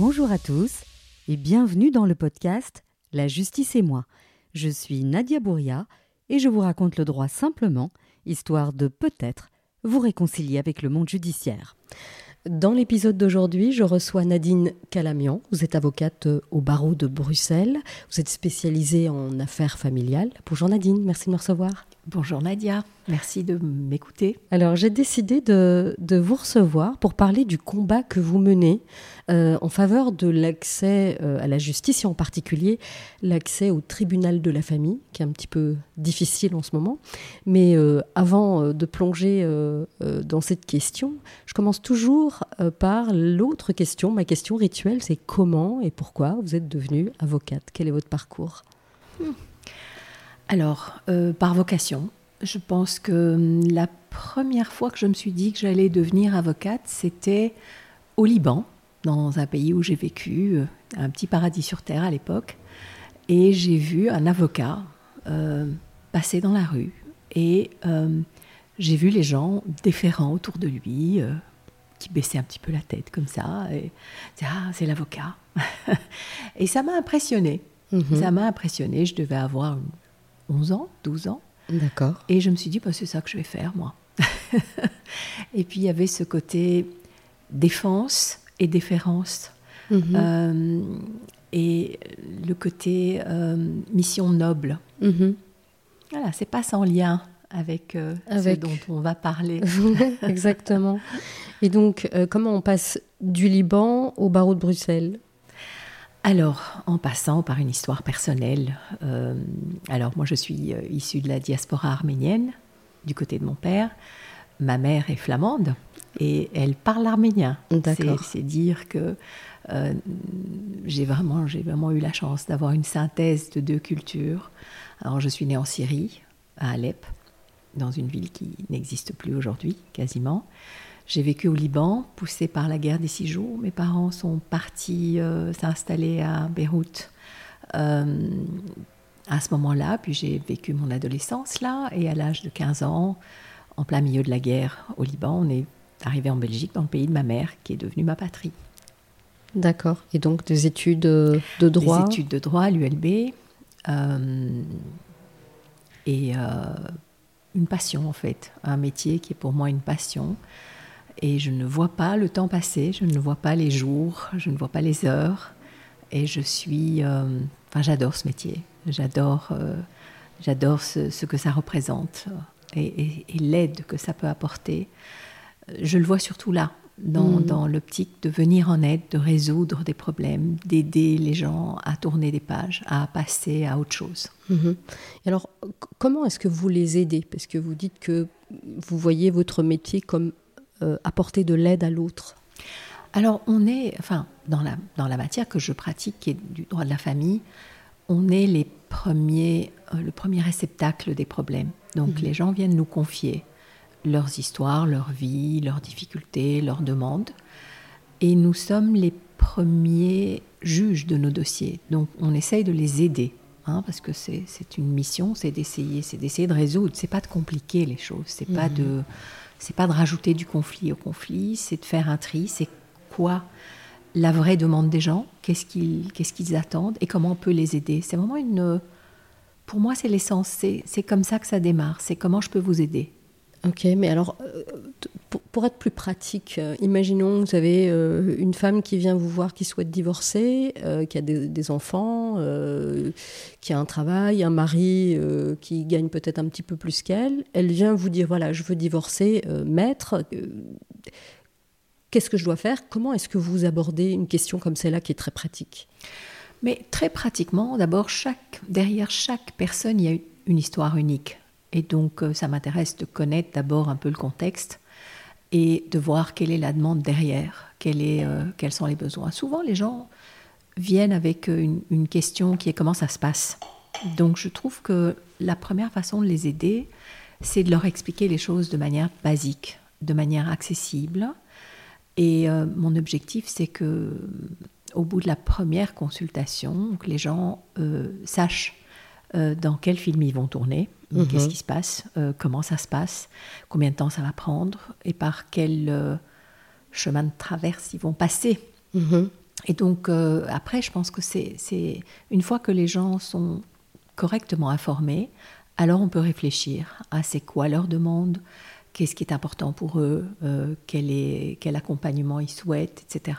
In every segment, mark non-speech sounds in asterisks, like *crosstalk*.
Bonjour à tous et bienvenue dans le podcast La justice et moi. Je suis Nadia Bouria et je vous raconte le droit simplement, histoire de peut-être vous réconcilier avec le monde judiciaire. Dans l'épisode d'aujourd'hui, je reçois Nadine Calamian. Vous êtes avocate au barreau de Bruxelles. Vous êtes spécialisée en affaires familiales. Bonjour Nadine, merci de me recevoir. Bonjour Nadia, merci de m'écouter. Alors j'ai décidé de, vous recevoir pour parler du combat que vous menez euh, en faveur de l'accès euh, à la justice et en particulier l'accès au tribunal de la famille, qui est un petit peu difficile en ce moment. Mais euh, avant de plonger dans cette question, je commence toujours par l'autre question, ma question rituelle, c'est comment et pourquoi vous êtes devenue avocate? Quel est votre parcours? Hmm. Alors, euh, par vocation, je pense que hum, la première fois que je me suis dit que j'allais devenir avocate, c'était au Liban, dans un pays où j'ai vécu, euh, un petit paradis sur terre à l'époque. Et j'ai vu un avocat euh, passer dans la rue et j'ai vu les gens déférents autour de lui, qui baissaient un petit peu la tête comme ça. Et ah, c'est l'avocat. *laughs* et ça m'a impressionné. Mm-hmm. Ça m'a impressionné. Je devais avoir 11 ans, 12 ans. D'accord. Et je me suis dit, bah, c'est ça que je vais faire, moi. *laughs* et puis, il y avait ce côté défense et déférence. Mhm. Euh, et le côté euh, mission noble. Mhm. Voilà, c'est pas sans lien avec, euh, avec... ce dont on va parler. *laughs* Exactement. Et donc, comment on passe du Liban au barreau de Bruxelles? Alors, en passant par une histoire personnelle, euh, alors moi je suis euh, issue de la diaspora arménienne, du côté de mon père. Ma mère est flamande et elle parle arménien. C'est dire que euh, j'ai vraiment, vraiment eu la chance d'avoir une synthèse de deux cultures. Alors je suis née en Syrie, à Alep, dans une ville qui n'existe plus aujourd'hui quasiment. J'ai vécu au Liban, poussé par la guerre des six jours. Mes parents sont partis euh, s'installer à Beyrouth euh, à ce moment-là. Puis j'ai vécu mon adolescence là. Et à l'âge de 15 ans, en plein milieu de la guerre au Liban, on est arrivé en Belgique, dans le pays de ma mère, qui est devenue ma patrie. D'accord. Et donc des études de droit Des études de droit à l'ULB. Euh, et une passion en fait, un métier qui est pour moi une passion et je ne vois pas le temps passer, je ne vois pas les jours, je ne vois pas les heures. Et je suis. Euh, enfin, j'adore ce métier. J'adore, euh, j'adore ce, que ça représente et, l'aide que ça peut apporter. Je le vois surtout là, dans, mm. dans l'optique de venir en aide, de résoudre des problèmes, d'aider les gens à tourner des pages, à passer à autre chose. Mm-hmm. alors, comment est-ce que vous les aidez? Parce que vous dites que vous voyez votre métier comme euh, apporter de l'aide à l'autre Alors, on est, enfin, dans la, dans la matière que je pratique, qui est du droit de la famille, on est les premiers, euh, le premier réceptacle des problèmes. Donc, mhm. les gens viennent nous confier leurs histoires, leur vie, leurs difficultés, leurs demandes. Et nous sommes les premiers juges de nos dossiers. Donc, on essaye de les aider. Hein, parce que c'est une mission, c'est d'essayer, c'est d'essayer de résoudre. C'est pas de compliquer les choses, c'est pas mhm. de c'est pas de rajouter du conflit au conflit, c'est de faire un tri, c'est quoi la vraie demande des gens, qu'est-ce qu'ils attendent et comment on peut les aider. C'est vraiment une pour moi c'est l'essence, c'est comme ça que ça démarre, c'est comment je peux vous aider. Ok, mais alors, euh, pour, être plus pratique, euh, imaginons vous avez euh, une femme qui vient vous voir qui souhaite divorcer, qui a des, enfants, qui a un travail, un mari qui gagne peut-être un petit peu plus qu'elle. Elle vient vous dire voilà, je veux divorcer, maître. Qu'est-ce que je dois faire? Comment est-ce que vous abordez une question comme celle-là qui est très pratique? Mais très pratiquement, d'abord, derrière chaque personne, il y a une histoire unique. Et donc, euh, ça m'intéresse de connaître d'abord un peu le contexte et de voir quelle est la demande derrière, euh, quels sont les besoins. Souvent, les gens viennent avec une, une, question qui est comment ça se passe. Donc, je trouve que la première façon de les aider, c'est de leur expliquer les choses de manière basique, de manière accessible. Et euh, mon objectif, c'est que au bout de la première consultation, les gens sachent dans quel film ils vont tourner, Qu'est-ce mhm. qui se passe euh, Comment ça se passe Combien de temps ça va prendre Et par quel euh, chemin de traverse ils vont passer mhm. Et donc, euh, après, je pense que c'est une fois que les gens sont correctement informés, alors on peut réfléchir à c'est quoi leur demande, qu'est-ce qui est important pour eux, euh, quel, est, quel accompagnement ils souhaitent, etc.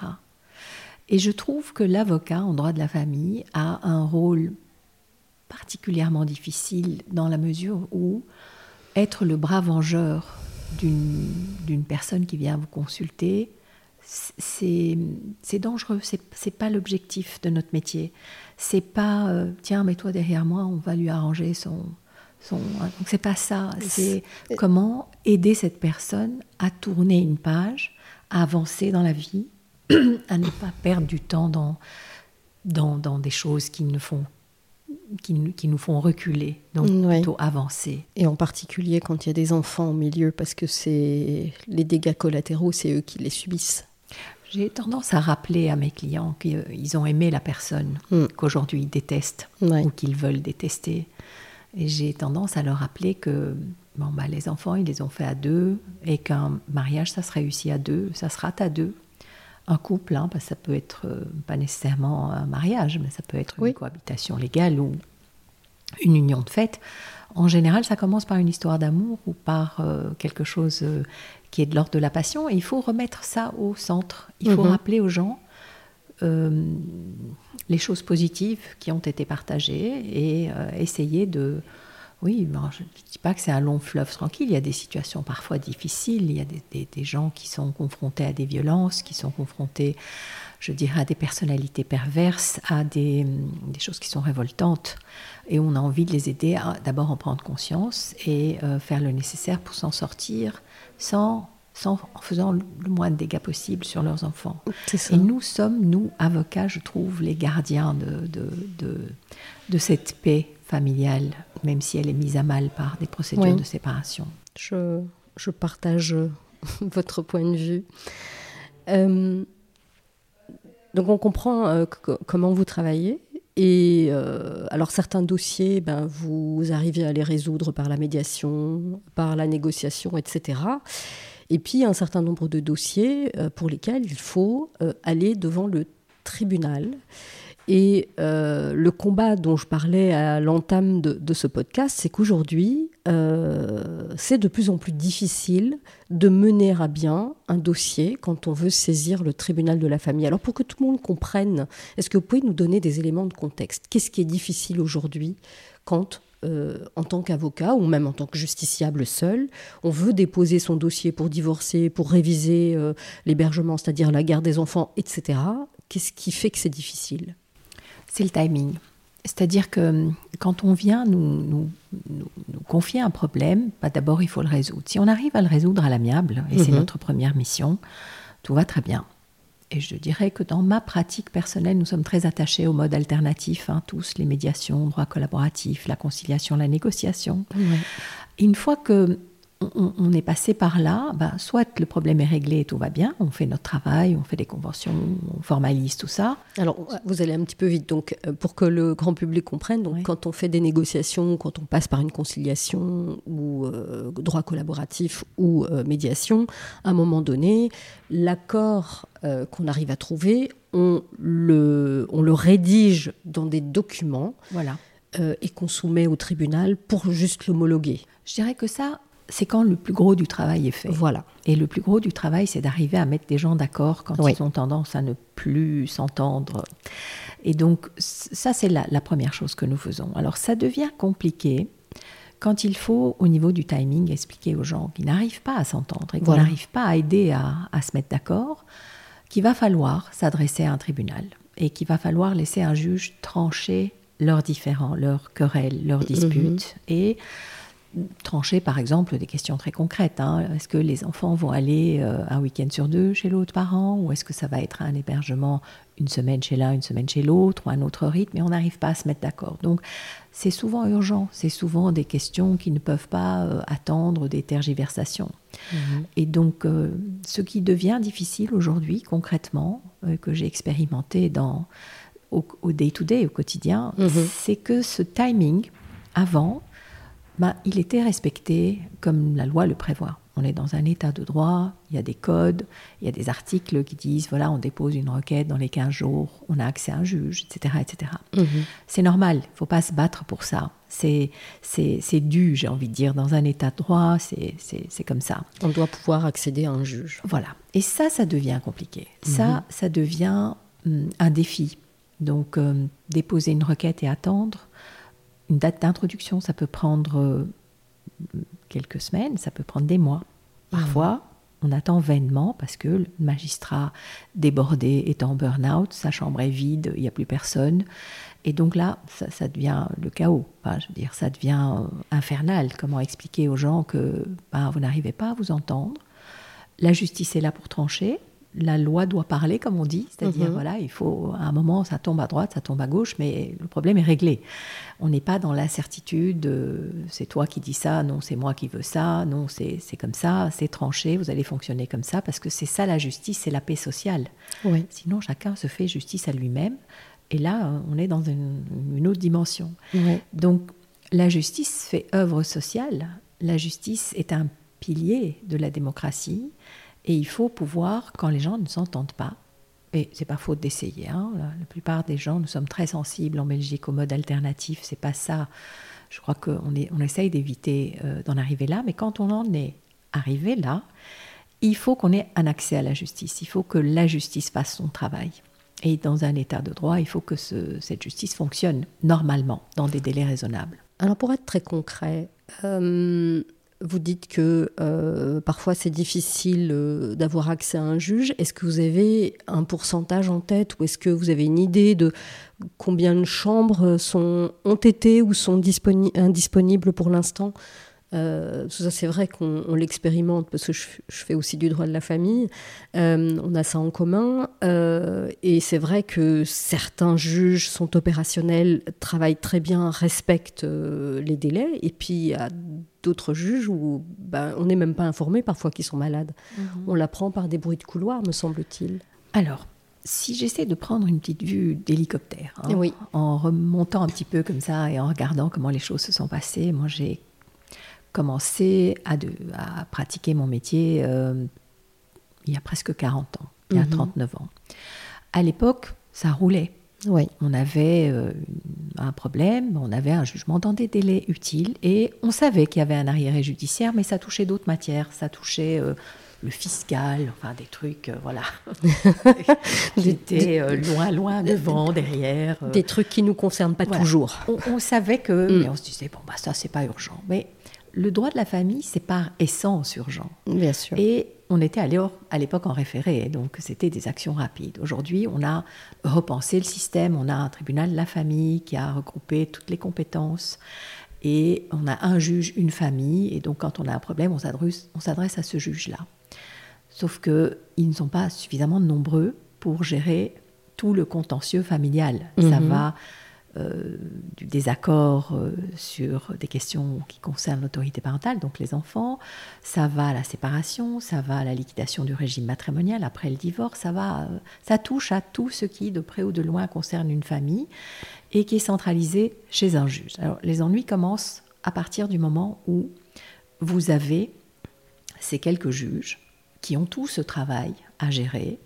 Et je trouve que l'avocat en droit de la famille a un rôle particulièrement difficile dans la mesure où être le bras vengeur d'une personne qui vient vous consulter, c'est dangereux, c'est pas l'objectif de notre métier. C'est pas euh, tiens, mets-toi derrière moi, on va lui arranger son. son... Donc c'est pas ça. C'est comment aider cette personne à tourner une page, à avancer dans la vie, *clears throat* à ne pas perdre du temps dans, dans, dans des choses qui ne font qui, qui, nous font reculer, donc plutôt avancer. Et en particulier quand il y a des enfants au milieu, parce que c'est les dégâts collatéraux, c'est eux qui les subissent. J'ai tendance à rappeler à mes clients qu'ils ont aimé la personne mm. qu'aujourd'hui ils détestent ou qu'ils veulent détester. Et j'ai tendance à leur rappeler que bon, bah, les enfants, ils les ont fait à deux et qu'un mariage, ça se réussit à deux, ça se rate à deux. Un couple, hein, ça peut être euh, pas nécessairement un mariage, mais ça peut être une cohabitation légale ou une union de fait. En général, ça commence par une histoire d'amour ou par euh, quelque chose euh, qui est de l'ordre de la passion. Et il faut remettre ça au centre. Il faut mhm. rappeler aux gens les choses positives qui ont été partagées et essayer de... Oui, je ne dis pas que c'est un long fleuve tranquille, il y a des situations parfois difficiles, il y a des, des gens qui sont confrontés à des violences, qui sont confrontés je dirais, à des personnalités perverses, à des, des, choses qui sont révoltantes. Et on a envie de les aider à d'abord en prendre conscience et euh, faire le nécessaire pour s'en sortir sans, sans, en faisant le moins de dégâts possible sur leurs enfants. Et nous sommes, nous, avocats, je trouve, les gardiens de, de, de, de cette paix familiale, même si elle est mise à mal par des procédures de séparation. Je, je, partage *laughs* votre point de vue. Euh, donc on comprend euh, comment vous travaillez. Et euh, alors certains dossiers, ben, vous arrivez à les résoudre par la médiation, par la négociation, etc. Et puis un certain nombre de dossiers pour lesquels il faut aller devant le tribunal. Et euh, le combat dont je parlais à l'entame de, ce podcast, c'est qu'aujourd'hui, euh, c'est de plus en plus difficile de mener à bien un dossier quand on veut saisir le tribunal de la famille. Alors pour que tout le monde comprenne, est-ce que vous pouvez nous donner des éléments de contexte? Qu'est-ce qui est difficile aujourd'hui quand euh, en tant qu'avocat ou même en tant que justiciable seul, on veut déposer son dossier pour divorcer, pour réviser l'hébergement, c'est-à-dire la garde des enfants, etc. Qu'est-ce qui fait que c'est difficile? C'est le timing. C'est-à-dire que hum, quand on vient nous, nous, confier un problème, bah, d'abord il faut le résoudre. Si on arrive à le résoudre à l'amiable, et c'est mhm. notre première mission, tout va très bien. Et je dirais que dans ma pratique personnelle, nous sommes très attachés au mode alternatif, hein, tous, les médiations, droit collaboratif, la conciliation, la négociation. Une fois que on, est passé par là, ben, soit le problème est réglé et tout va bien, on fait notre travail, on fait des conventions, on formalise tout ça. Alors, vous allez un petit peu vite, donc euh, pour que le grand public comprenne, donc quand on fait des négociations, quand on passe par une conciliation ou euh, droit collaboratif ou euh, médiation, à un moment donné, l'accord qu'on arrive à trouver, on le, on le rédige dans des documents. Voilà. et qu'on soumet au tribunal pour juste l'homologuer. Je dirais que ça, c'est quand le plus gros du travail est fait. Voilà. Et le plus gros du travail, c'est d'arriver à mettre des gens d'accord quand ils ont tendance à ne plus s'entendre. Et donc, ça, c'est la, première chose que nous faisons. Alors, ça devient compliqué quand il faut, au niveau du timing, expliquer aux gens qui n'arrivent pas à s'entendre et qu'on n'arrive pas à aider à, se mettre d'accord, qu'il va falloir s'adresser à un tribunal et qu'il va falloir laisser un juge trancher leurs différends, leurs querelles, leurs disputes. Mm-hmm. Et trancher par exemple des questions très concrètes. Hein. Est-ce que les enfants vont aller euh, un week-end sur deux chez l'autre parent ou est-ce que ça va être un hébergement une semaine chez l'un, une semaine chez l'autre ou un autre rythme et on n'arrive pas à se mettre d'accord. Donc c'est souvent urgent, c'est souvent des questions qui ne peuvent pas euh, attendre des tergiversations. Mhm. Et donc euh, ce qui devient difficile aujourd'hui concrètement, que j'ai expérimenté dans, au day-to-day, au quotidien, mhm. c'est que ce timing avant, ben, il était respecté comme la loi le prévoit. On est dans un état de droit, il y a des codes, il y a des articles qui disent, voilà, on dépose une requête dans les 15 jours, on a accès à un juge, etc. etc. Mhm. C'est normal, il ne faut pas se battre pour ça. C'est dû, j'ai envie de dire, dans un état de droit, c'est comme ça. On doit pouvoir accéder à un juge. Voilà. Et ça, ça devient compliqué. Ça, mhm. ça devient hum, un défi. Donc, euh, déposer une requête et attendre, une date d'introduction, ça peut prendre euh, quelques semaines, ça peut prendre des mois. Parfois, on attend vainement parce que le magistrat débordé est en burn-out, sa chambre est vide, il n'y a plus personne. Et donc là, ça, devient le chaos. je veux dire, ça devient euh, infernal. Comment expliquer aux gens que ben, vous n'arrivez pas à vous entendre? La justice est là pour trancher la loi doit parler, comme on dit, c'est-à-dire mhm. voilà, il faut à un moment ça tombe à droite, ça tombe à gauche, mais le problème est réglé. On n'est pas dans l'incertitude, euh, c'est toi qui dis ça, non, c'est moi qui veux ça, non, c'est comme ça, c'est tranché, vous allez fonctionner comme ça, parce que c'est ça la justice, c'est la paix sociale. Sinon, chacun se fait justice à lui-même, et là, on est dans une, autre dimension. Donc, la justice fait œuvre sociale. La justice est un pilier de la démocratie. Et il faut pouvoir, quand les gens ne s'entendent pas, et c'est pas faute d'essayer, hein, la, plupart des gens, nous sommes très sensibles en Belgique au mode alternatif, c'est pas ça. Je crois qu'on on essaye d'éviter euh, d'en arriver là, mais quand on en est arrivé là, il faut qu'on ait un accès à la justice, il faut que la justice fasse son travail. Et dans un état de droit, il faut que cette justice fonctionne normalement, dans des délais raisonnables. Alors pour être très concret, euh, vous dites que euh, parfois c'est difficile euh, d'avoir accès à un juge. Est-ce que vous avez un pourcentage en tête ou est-ce que vous avez une idée de combien de chambres sont, ont été ou sont indisponibles pour l'instant? Euh, ça, c'est vrai qu'on l'expérimente parce que je, fais aussi du droit de la famille. Euh, on a ça en commun. Euh, et c'est vrai que certains juges sont opérationnels, travaillent très bien, respectent les délais. Et puis, il y a d'autres juges où ben, on n'est même pas informé parfois qu'ils sont malades. Mhm. On l'apprend par des bruits de couloir, me semble-t-il. Alors, si j'essaie de prendre une petite vue d'hélicoptère, hein, oui. en remontant un petit peu comme ça et en regardant comment les choses se sont passées, moi j'ai commencé à, à, pratiquer mon métier euh, il y a presque 40 ans, il y a 39 mhm. ans. À l'époque, ça roulait. Oui. On avait euh, un problème, on avait un jugement dans des délais utiles et on savait qu'il y avait un arriéré judiciaire, mais ça touchait d'autres matières. Ça touchait euh, le fiscal, enfin des trucs, voilà, *laughs* J'étais loin, loin devant, derrière. Des trucs qui nous concernent pas toujours. On, savait que, mm. mais on se disait bon bah ça c'est pas urgent. Mais le droit de la famille, c'est par essence urgent. Bien sûr. Et on était à l'époque en référé, donc c'était des actions rapides. Aujourd'hui, on a repensé le système, on a un tribunal de la famille qui a regroupé toutes les compétences, et on a un juge, une famille, et donc quand on a un problème, on s'adresse à ce juge-là. Sauf qu'ils ne sont pas suffisamment nombreux pour gérer tout le contentieux familial. Ça mhm. va euh, du désaccord euh, sur des questions qui concernent l'autorité parentale, donc les enfants, ça va à la séparation, ça va à la liquidation du régime matrimonial après le divorce, ça va, euh, ça touche à tout ce qui, de près ou de loin, concerne une famille et qui est centralisé chez un juge. Alors, les ennuis commencent à partir du moment où vous avez ces quelques juges qui ont tout ce travail à gérer,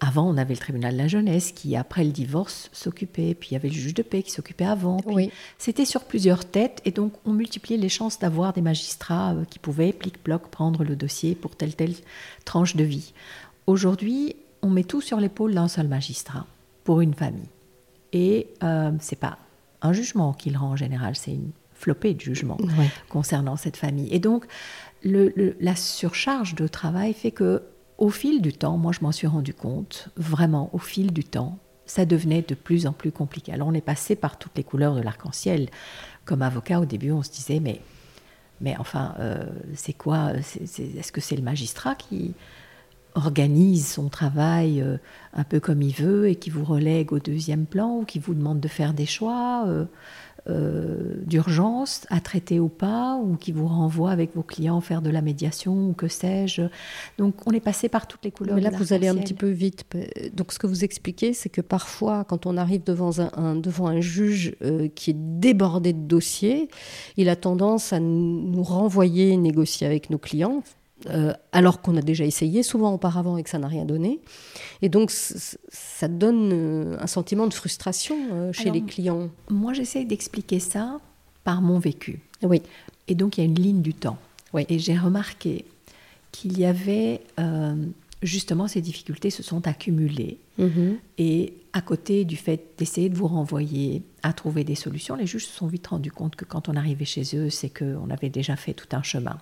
avant, on avait le tribunal de la jeunesse qui, après le divorce, s'occupait. Puis il y avait le juge de paix qui s'occupait avant. Oui. C'était sur plusieurs têtes et donc on multipliait les chances d'avoir des magistrats euh, qui pouvaient, plic-ploc, prendre le dossier pour telle telle tranche de vie. Aujourd'hui, on met tout sur l'épaule d'un seul magistrat pour une famille. Et euh, c'est pas un jugement qu'il rend en général, c'est une flopée de jugements concernant cette famille. Et donc, la surcharge de travail fait que au fil du temps, moi je m'en suis rendu compte, vraiment au fil du temps, ça devenait de plus en plus compliqué. Alors on est passé par toutes les couleurs de l'arc-en-ciel. Comme avocat, au début, on se disait, mais, enfin, euh, c'est quoi Est-ce que c'est le magistrat qui organise son travail euh, un peu comme il veut et qui vous relègue au deuxième plan ou qui vous demande de faire des choix euh, euh, d'urgence à traiter ou pas, ou qui vous renvoie avec vos clients faire de la médiation ou que sais-je. Donc on est passé par toutes les couleurs. Mais là, vous allez un petit peu vite. Donc ce que vous expliquez, c'est que parfois, quand on arrive devant un, devant un juge euh, qui est débordé de dossiers, il a tendance à nous renvoyer négocier avec nos clients euh, alors qu'on a déjà essayé souvent auparavant et que ça n'a rien donné. Et donc, ça donne euh, un sentiment de frustration euh, chez les clients. Moi, j'essaie d'expliquer ça par mon vécu. Oui. Et donc, il y a une ligne du temps. Oui. Et j'ai remarqué qu'il y avait justement ces difficultés se sont accumulées. Mm-hmm. Et à côté du fait d'essayer de vous renvoyer à trouver des solutions, les juges se sont vite rendus compte que quand on arrivait chez eux, c'est qu'on avait déjà fait tout un chemin.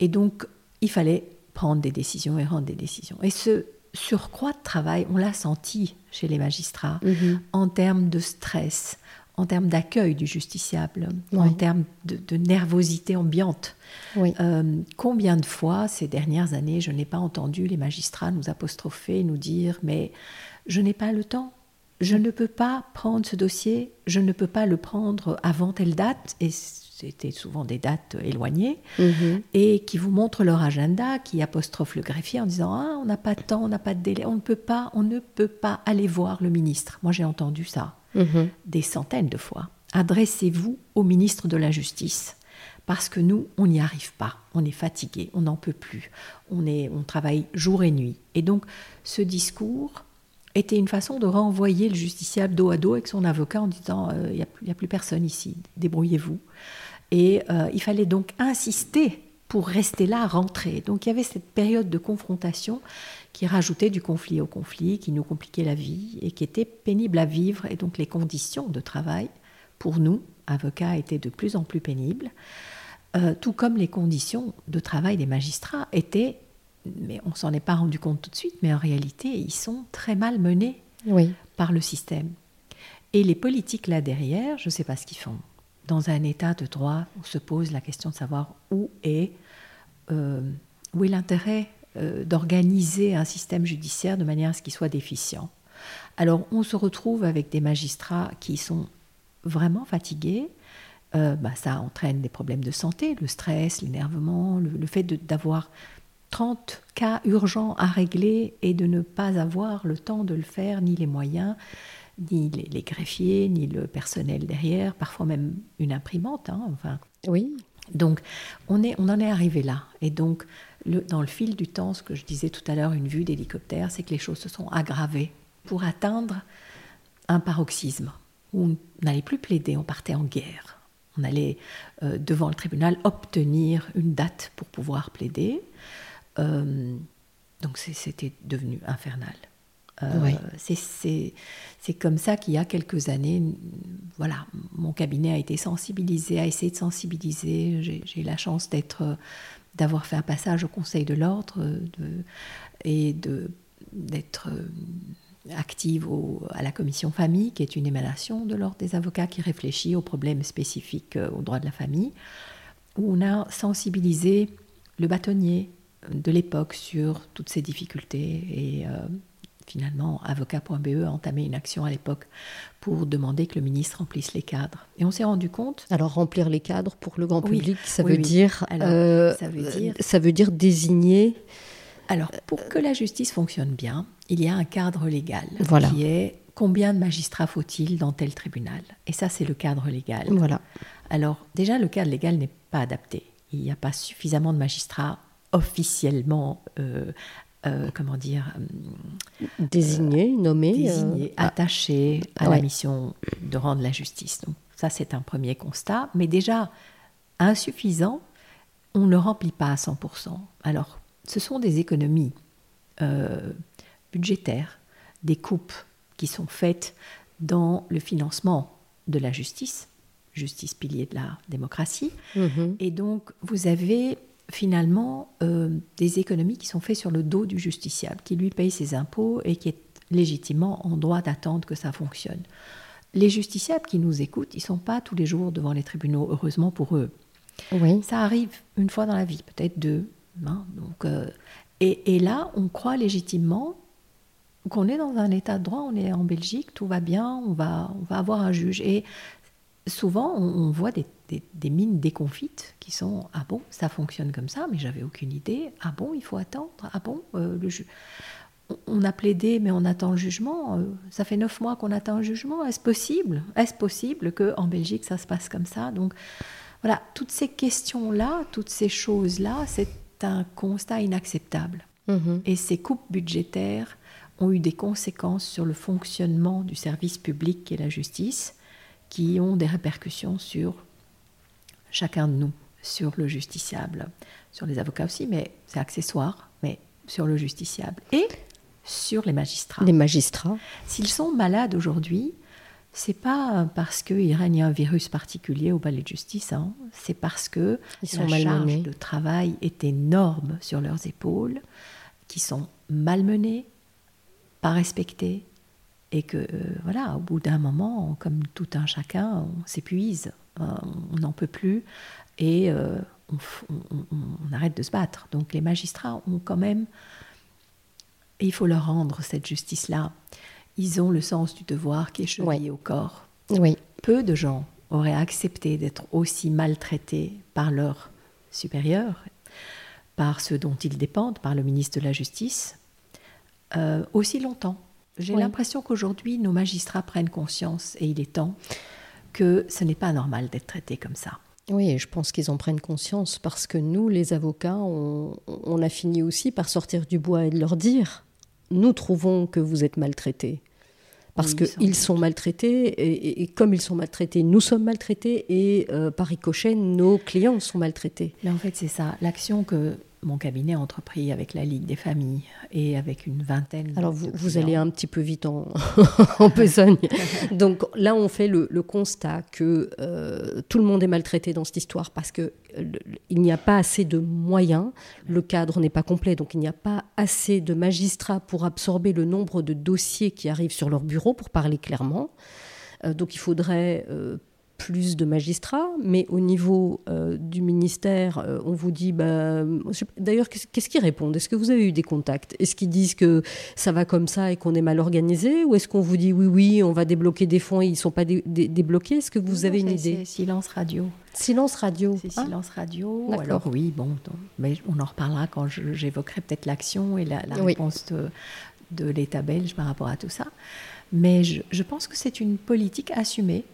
Et donc, il fallait prendre des décisions et rendre des décisions. Et ce surcroît de travail, on l'a senti chez les magistrats mm-hmm. en termes de stress, en termes d'accueil du justiciable, en termes de, nervosité ambiante. Euh, combien de fois ces dernières années, je n'ai pas entendu les magistrats nous apostropher, nous dire mais je n'ai pas le temps, je ne peux pas prendre ce dossier, je ne peux pas le prendre avant telle date, et c'était souvent des dates éloignées, mhm. et qui vous montrent leur agenda, qui apostrophent le greffier en disant ah on n'a pas de temps, on n'a pas de délai, on ne peut pas, on ne peut pas aller voir le ministre. Moi j'ai entendu ça mhm. des centaines de fois. Adressez-vous au ministre de la Justice parce que nous, on n'y arrive pas, on est fatigué, on n'en peut plus, on, est, on travaille jour et nuit. Et donc, ce discours, était une façon de renvoyer le justiciable dos à dos avec son avocat en disant euh, il n'y a, plus personne ici, débrouillez-vous. Et euh, il fallait donc insister pour rester là, rentrer. Donc il y avait cette période de confrontation qui rajoutait du conflit au conflit, qui nous compliquait la vie et qui était pénible à vivre. Et donc les conditions de travail, pour nous, avocats, étaient de plus en plus pénibles, euh, tout comme les conditions de travail des magistrats étaient mais on s'en est pas rendu compte tout de suite, mais en réalité, ils sont très mal menés par le système. Et les politiques là derrière, je ne sais pas ce qu'ils font. Dans un état de droit, on se pose la question de savoir où est, euh, où est l'intérêt euh, d'organiser un système judiciaire de manière à ce qu'il soit déficient. Alors on se retrouve avec des magistrats qui sont vraiment fatigués, euh, bah, ça entraîne des problèmes de santé, le stress, l'énervement, le, le, fait d'avoir 30 cas urgents à régler et de ne pas avoir le temps de le faire, ni les moyens, ni les, greffiers, ni le personnel derrière, parfois même une imprimante. Hein, enfin. Oui. Donc, on, est, on en est arrivé là. Et donc, le, dans le fil du temps, ce que je disais tout à l'heure, une vue d'hélicoptère, c'est que les choses se sont aggravées pour atteindre un paroxysme où on n'allait plus plaider, on partait en guerre. On allait euh, devant le tribunal obtenir une date pour pouvoir plaider. Euh, donc c'était devenu infernal. Euh, c'est comme ça qu'il y a quelques années, voilà, mon cabinet a été sensibilisé, a essayé de sensibiliser. J'ai la chance d'être, d'avoir fait un passage au Conseil de l'ordre et d'être active à la commission famille, qui est une émanation de l'ordre des avocats qui réfléchit aux problèmes spécifiques euh, aux droits de la famille, où on a sensibilisé le bâtonnier, de l'époque sur toutes ces difficultés et euh, finalement avocat.be a entamé une action à l'époque pour demander que le ministre remplisse les cadres. Et on s'est rendu compte. Alors remplir les cadres pour le grand public, ça, veut Dire, euh, ça veut dire. Ça veut dire désigner. Alors pour que la justice fonctionne bien, il y a un cadre légal voilà. qui est combien de magistrats faut-il dans tel tribunal? Et ça, c'est le cadre légal. Voilà. Alors déjà, le cadre légal n'est pas adapté. Il n'y a pas suffisamment de magistrats officiellement, euh, euh, comment dire, euh, désigné, nommé, désigné, attaché à la mission de rendre la justice. Donc ça, c'est un premier constat, mais déjà insuffisant. On ne remplit pas à 100%. Alors, ce sont des économies budgétaires, des coupes qui sont faites dans le financement de la justice, justice pilier de la démocratie. Mm-hmm. Et donc, vous avez finalement euh, des économies qui sont faites sur le dos du justiciable, qui lui paye ses impôts et qui est légitimement en droit d'attendre que ça fonctionne. Les justiciables qui nous écoutent, ils ne sont pas tous les jours devant les tribunaux, heureusement pour eux. Oui. Ça arrive une fois dans la vie, peut-être deux. Hein, donc, euh, et, et, là, on croit légitimement qu'on est dans un état de droit, on est en Belgique, tout va bien, on va, on va avoir un juge. Et souvent, on, voit des, mines déconfites qui sont Ah bon, ça fonctionne comme ça, mais j'avais aucune idée. Ah bon, il faut attendre. Ah bon, euh, le on a plaidé, mais on attend le jugement. Euh, ça fait neuf mois qu'on attend le jugement. Est-ce possible? Est-ce possible qu'en Belgique, ça se passe comme ça? Donc, voilà, toutes ces questions-là, toutes ces choses-là, cette un constat inacceptable. Mhm. Et ces coupes budgétaires ont eu des conséquences sur le fonctionnement du service public et la justice, qui ont des répercussions sur chacun de nous, sur le justiciable, sur les avocats aussi, mais c'est accessoire, mais sur le justiciable. Et sur les magistrats. Les magistrats. S'ils sont malades aujourd'hui, c'est pas parce qu'il règne un virus particulier au palais de justice, hein. c'est parce que Ils la charge de travail est énorme sur leurs épaules, qui sont malmenés, pas respectés, et que euh, voilà, au bout d'un moment, comme tout un chacun, on s'épuise, hein, on n'en peut plus, et euh, on, arrête de se battre. Donc les magistrats ont quand même, il faut leur rendre cette justice-là ils ont le sens du devoir qui est chevillé au corps. Oui. Peu de gens auraient accepté d'être aussi maltraités par leurs supérieurs, par ceux dont ils dépendent, par le ministre de la Justice, euh, aussi longtemps. J'ai l'impression qu'aujourd'hui, nos magistrats prennent conscience, et il est temps, que ce n'est pas normal d'être traité comme ça. Oui, je pense qu'ils en prennent conscience parce que nous, les avocats, on, on a fini aussi par sortir du bois et de leur dire nous trouvons que vous êtes maltraités. Parce qu'ils sont maltraités, et, comme ils sont maltraités, nous sommes maltraités, et euh, par ricochet, nos clients sont maltraités. Mais en fait, c'est ça. L'action que mon cabinet a entrepris avec la Ligue des familles et avec une vingtaine. Alors vous, allez un petit peu vite en, *laughs* en besogne. *laughs* Donc là, on fait le, constat que euh, tout le monde est maltraité dans cette histoire parce que euh, il n'y a pas assez de moyens, le cadre n'est pas complet, donc il n'y a pas assez de magistrats pour absorber le nombre de dossiers qui arrivent sur leur bureau, pour parler clairement. Euh, donc il faudrait plus de magistrats, mais au niveau euh, du ministère, euh, on vous dit, bah, d'ailleurs, qu'est-ce qu'ils répondent? Est-ce que vous avez eu des contacts? Est-ce qu'ils disent que ça va comme ça et qu'on est mal organisé? Ou est-ce qu'on vous dit, oui, oui, on va débloquer des fonds et ils ne sont pas débloqués? Est-ce que vous avez une idée? Silence radio. Silence radio. C'est ah. silence radio. Alors oui, bon, mais on en reparlera quand j'évoquerai peut-être l'action et la, réponse de, de l'État belge par rapport à tout ça. Mais je, je pense que c'est une politique assumée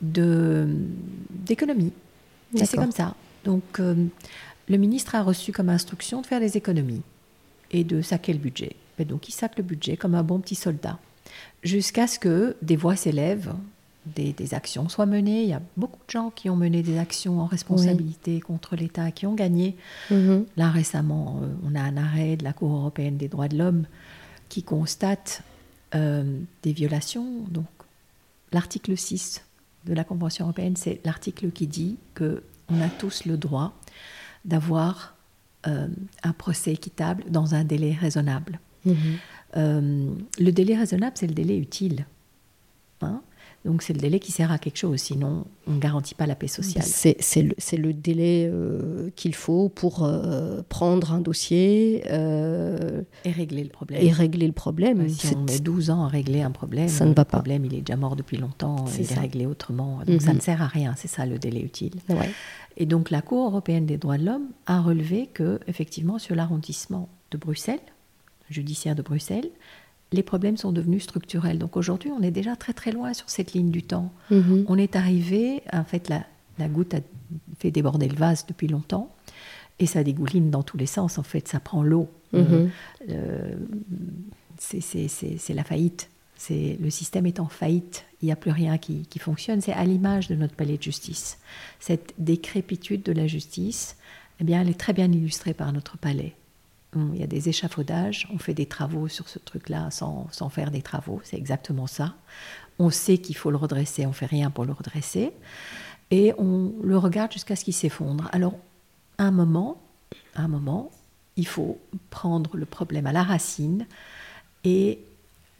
d'économie. Et c'est comme ça. Donc, euh, le ministre a reçu comme instruction de faire des économies et de saquer le budget. Et donc, il sac le budget comme un bon petit soldat. Jusqu'à ce que des voix s'élèvent, des, actions soient menées. Il y a beaucoup de gens qui ont mené des actions en responsabilité contre l'État, qui ont gagné. Mm-hmm. Là, récemment, euh, on a un arrêt de la Cour européenne des droits de l'homme qui constate euh, des violations. Donc, l'article 6 de la Convention européenne, c'est l'article qui dit que on a tous le droit d'avoir euh, un procès équitable dans un délai raisonnable. Mhm. Euh, le délai raisonnable, c'est le délai utile. Hein donc c'est le délai qui sert à quelque chose, sinon on ne garantit pas la paix sociale. C'est le, le, délai euh, qu'il faut pour euh, prendre un dossier euh, et régler le problème. Et régler le problème. si on met 12 ans à régler un problème, ça ne va pas. Le problème il est déjà mort depuis longtemps, il est réglé autrement. Donc ça mhm. ne sert à rien, c'est ça le délai utile. Et donc la Cour européenne des droits de l'homme a relevé que effectivement sur l'arrondissement de Bruxelles, judiciaire de Bruxelles, les problèmes sont devenus structurels. Donc aujourd'hui, on est déjà très très loin sur cette ligne du temps. Mhm. On est arrivé, en fait, la, la, goutte a fait déborder le vase depuis longtemps, et ça dégouline dans tous les sens. En fait, ça prend l'eau. Mhm. Euh, c'est la faillite. Le système est en faillite. Il n'y a plus rien qui, qui fonctionne. C'est à l'image de notre palais de justice. Cette décrépitude de la justice, eh bien, elle est très bien illustrée par notre palais. Il y a des échafaudages, on fait des travaux sur ce truc-là sans, faire des travaux, c'est exactement ça. On sait qu'il faut le redresser, on fait rien pour le redresser, et on le regarde jusqu'à ce qu'il s'effondre. Alors, à un moment, un moment, il faut prendre le problème à la racine, et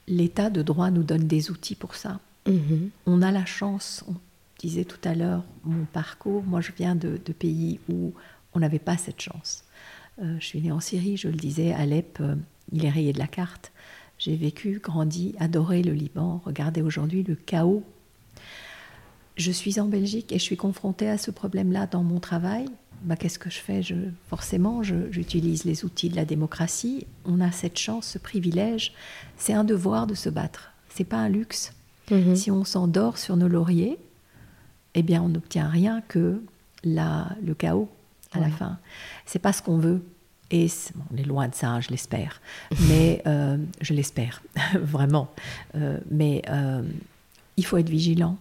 l'état de droit nous donne des outils pour ça. Mm-hmm. On a la chance, on disait tout à l'heure, mon parcours, moi je viens de pays où on n'avait pas cette chance. Euh, je suis née en Syrie, je le disais, Alep, euh, il est rayé de la carte. J'ai vécu, grandi, adoré le Liban. Regardez aujourd'hui le chaos. Je suis en Belgique et je suis confrontée à ce problème-là dans mon travail. Bah, Qu'est-ce que je fais? Je, Forcément, j'utilise les outils de la démocratie. On a cette chance, ce privilège. C'est un devoir de se battre. C'est pas un luxe. Mhm. Si on s'endort sur nos lauriers, eh bien, on n'obtient rien que la, le chaos à la fin. C'est pas ce qu'on veut. Et on est loin de ça, hein, je l'espère. *laughs* Mais euh, je l'espère, *laughs* vraiment. Euh, mais euh, il faut être vigilant.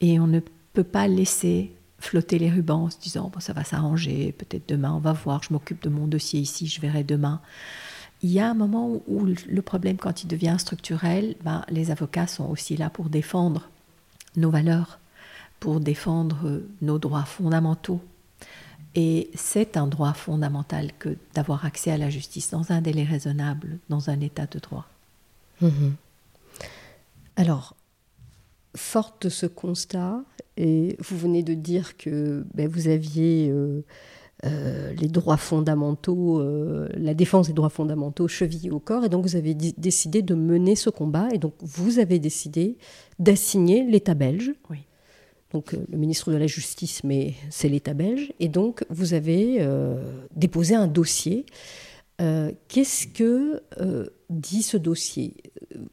Et on ne peut pas laisser flotter les rubans en se disant bon, ça va s'arranger, peut-être demain on va voir, je m'occupe de mon dossier ici, je verrai demain. Il y a un moment où le problème, quand il devient structurel, ben, les avocats sont aussi là pour défendre nos valeurs, pour défendre nos droits fondamentaux, et c'est un droit fondamental que d'avoir accès à la justice dans un délai raisonnable, dans un état de droit. Mhm. Alors, forte de ce constat, et vous venez de dire que ben, vous aviez euh, euh, les droits fondamentaux, euh, la défense des droits fondamentaux chevillés au corps, et donc vous avez décidé de mener ce combat, et donc vous avez décidé d'assigner l'État belge. Oui donc euh, le ministre de la Justice, mais c'est l'État belge. Et donc, vous avez euh, déposé un dossier. Euh, qu'est-ce que dit ce dossier?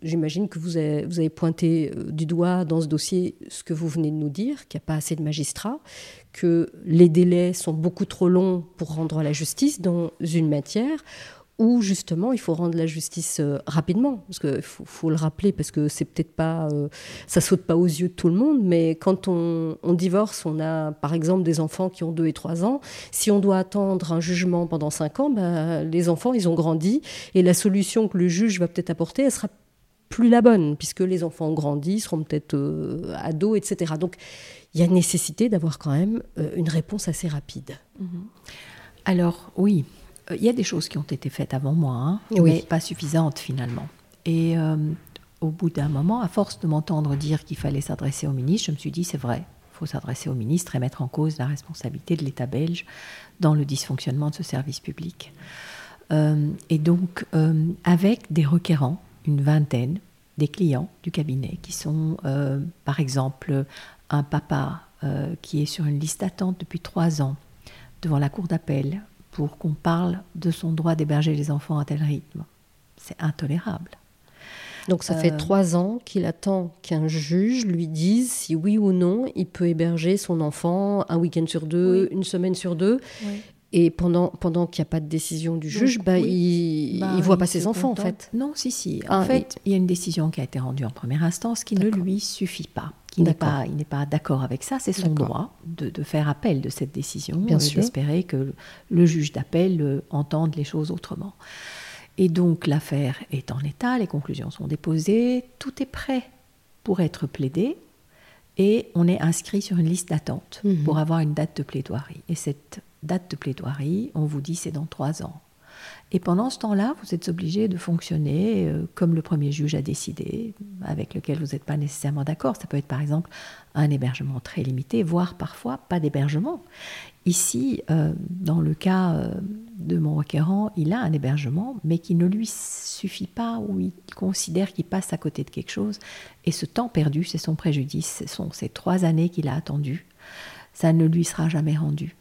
J'imagine que vous avez, vous avez pointé du doigt dans ce dossier ce que vous venez de nous dire, qu'il n'y a pas assez de magistrats, que les délais sont beaucoup trop longs pour rendre la justice dans une matière où justement il faut rendre la justice euh, rapidement, parce qu'il faut, le rappeler, parce que c'est peut-être pas, euh, ça saute pas aux yeux de tout le monde, mais quand on, divorce, on a par exemple des enfants qui ont 2 et 3 ans, si on doit attendre un jugement pendant 5 ans, ben, les enfants ils ont grandi, et la solution que le juge va peut-être apporter, elle sera plus la bonne, puisque les enfants ont grandi, seront peut-être euh, ados, etc. Donc il y a nécessité d'avoir quand même une réponse assez rapide. Mm-hmm. Alors oui, il y a des choses qui ont été faites avant moi, hein, mais pas suffisantes finalement. Et euh, au bout d'un moment, à force de m'entendre dire qu'il fallait s'adresser au ministre, je me suis dit c'est vrai, il faut s'adresser au ministre et mettre en cause la responsabilité de l'État belge dans le dysfonctionnement de ce service public. Euh, et donc, avec des requérants, une vingtaine, des clients du cabinet qui sont, par exemple, un papa qui est sur une liste d'attente depuis trois ans devant la cour d'appel pour qu'on parle de son droit d'héberger les enfants à tel rythme. C'est intolérable. Donc ça fait euh, trois ans qu'il attend qu'un juge lui dise si oui ou non il peut héberger son enfant un week-end sur deux, une semaine sur deux. Et pendant, pendant qu'il n'y a pas de décision du juge, bah, il ne bah, voit pas ses enfants en fait. Non, si, si. En ah, fait, il y a une décision qui a été rendue en première instance qui ne lui suffit pas il n'est pas, il n'est pas d'accord avec ça, c'est son droit de, faire appel de cette décision, Bien euh, d'espérer que le juge d'appel euh, entende les choses autrement. Et donc l'affaire est en état, les conclusions sont déposées, tout est prêt pour être plaidé, et on est inscrit sur une liste d'attente mhm. pour avoir une date de plaidoirie. Et cette date de plaidoirie, on vous dit c'est dans trois ans. Et pendant ce temps-là, vous êtes obligé de fonctionner euh, comme le premier juge a décidé, avec lequel vous n'êtes pas nécessairement d'accord. Ça peut être par exemple un hébergement très limité, voire parfois pas d'hébergement. Ici, euh, dans le cas euh, de mon requérant, il a un hébergement, mais qui ne lui suffit pas, ou il considère qu'il passe à côté de quelque chose. Et ce temps perdu, c'est son préjudice, ce sont ces trois années qu'il a attendues. Ça ne lui sera jamais rendu.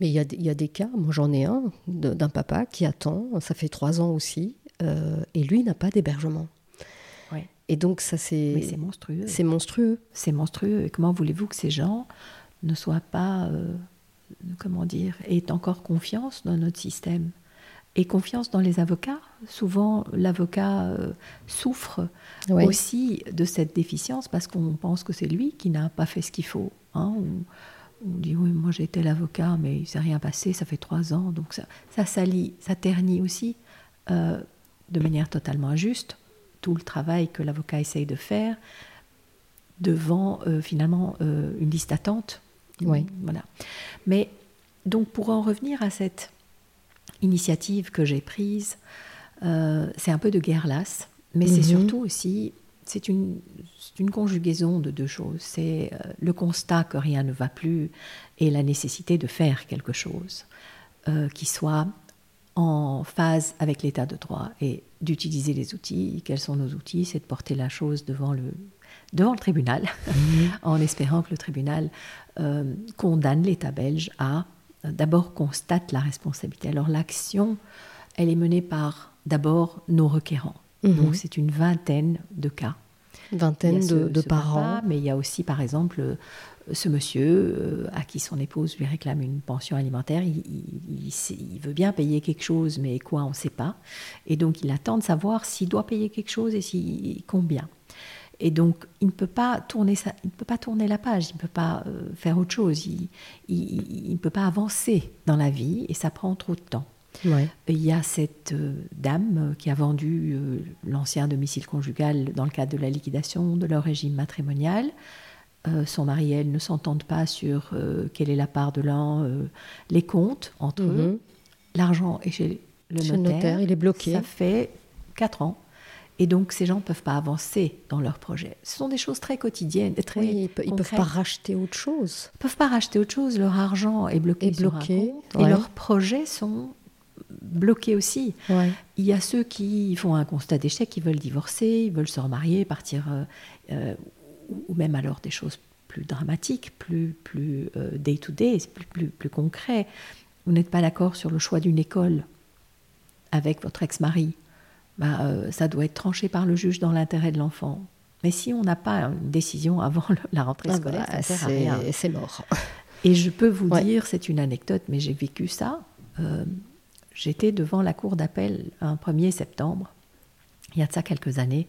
Mais il y, a, y a des cas, moi j'en ai un, d'un papa qui attend, ça fait trois ans aussi, euh, et lui n'a pas d'hébergement. Et donc ça c'est... c'est monstrueux. C'est monstrueux. C'est monstrueux. Et comment voulez-vous que ces gens ne soient pas, euh, comment dire, aient encore confiance dans notre système et confiance dans les avocats? Souvent, l'avocat euh, souffre aussi de cette déficience parce qu'on pense que c'est lui qui n'a pas fait ce qu'il faut. Hein, on dit oui, moi j'ai été l'avocat, mais il ne s'est rien passé, ça fait trois ans, donc ça, ça salit, ça ternit aussi euh, de manière totalement injuste tout le travail que l'avocat essaye de faire devant euh, finalement euh, une liste d'attente. Oui. Voilà. Mais donc pour en revenir à cette initiative que j'ai prise, c'est un peu de guerre lasse, mais c'est mhm. surtout aussi c'est une, une, conjugaison de deux choses. C'est euh, le constat que rien ne va plus et la nécessité de faire quelque chose euh, qui soit en phase avec l'état de droit et d'utiliser les outils. Quels sont nos outils? C'est de porter la chose devant le, devant le tribunal, *laughs* mhm. en espérant que le tribunal euh, condamne l'État belge à d'abord constate la responsabilité. Alors l'action, elle est menée par d'abord nos requérants. Donc mhm. c'est une vingtaine de cas vingtaine de, parents. mais il y a aussi, par exemple, ce monsieur à qui son épouse lui réclame une pension alimentaire, il, il, veut bien payer quelque chose, mais quoi, on ne sait pas. Et donc, il attend de savoir s'il doit payer quelque chose et si, combien. Et donc, il ne peut pas tourner, il ne peut pas tourner la page, il ne peut pas euh, faire autre chose, il, ne peut pas avancer dans la vie et ça prend trop de temps. Il y a cette euh, dame euh, qui a vendu l'ancien domicile conjugal dans le cadre de la liquidation de leur régime matrimonial. son mari et elle ne s'entendent pas sur quelle est la part de l'un, les comptes entre eux. Mhm. L'argent est chez le notaire. notaire. Il est bloqué. Ça fait 4 ans et donc, ces gens ne peuvent pas avancer dans leur projet. Ce sont des choses très quotidiennes, très oui, ils ne peuvent pas racheter autre chose. Ils ne peuvent pas racheter autre chose. Leur argent est bloqué, bloqué et leurs projets sont bloqués aussi. Il y a ceux qui font un constat d'échec, qui veulent divorcer, ils veulent se remarier, partir, euh, euh, ou même alors des choses plus dramatiques, plus plus day to day, plus, plus, plus concret. Vous n'êtes pas d'accord sur le choix d'une école avec votre ex-mari bah, euh, ça doit être tranché par le juge dans l'intérêt de l'enfant. Mais si on n'a pas une décision avant la rentrée ah scolaire, bah, ça sert à rien. C'est mort. Et je peux vous dire, c'est une anecdote, mais j'ai vécu ça. Euh, j'étais devant la cour d'appel un 1er septembre, il y a de ça quelques années,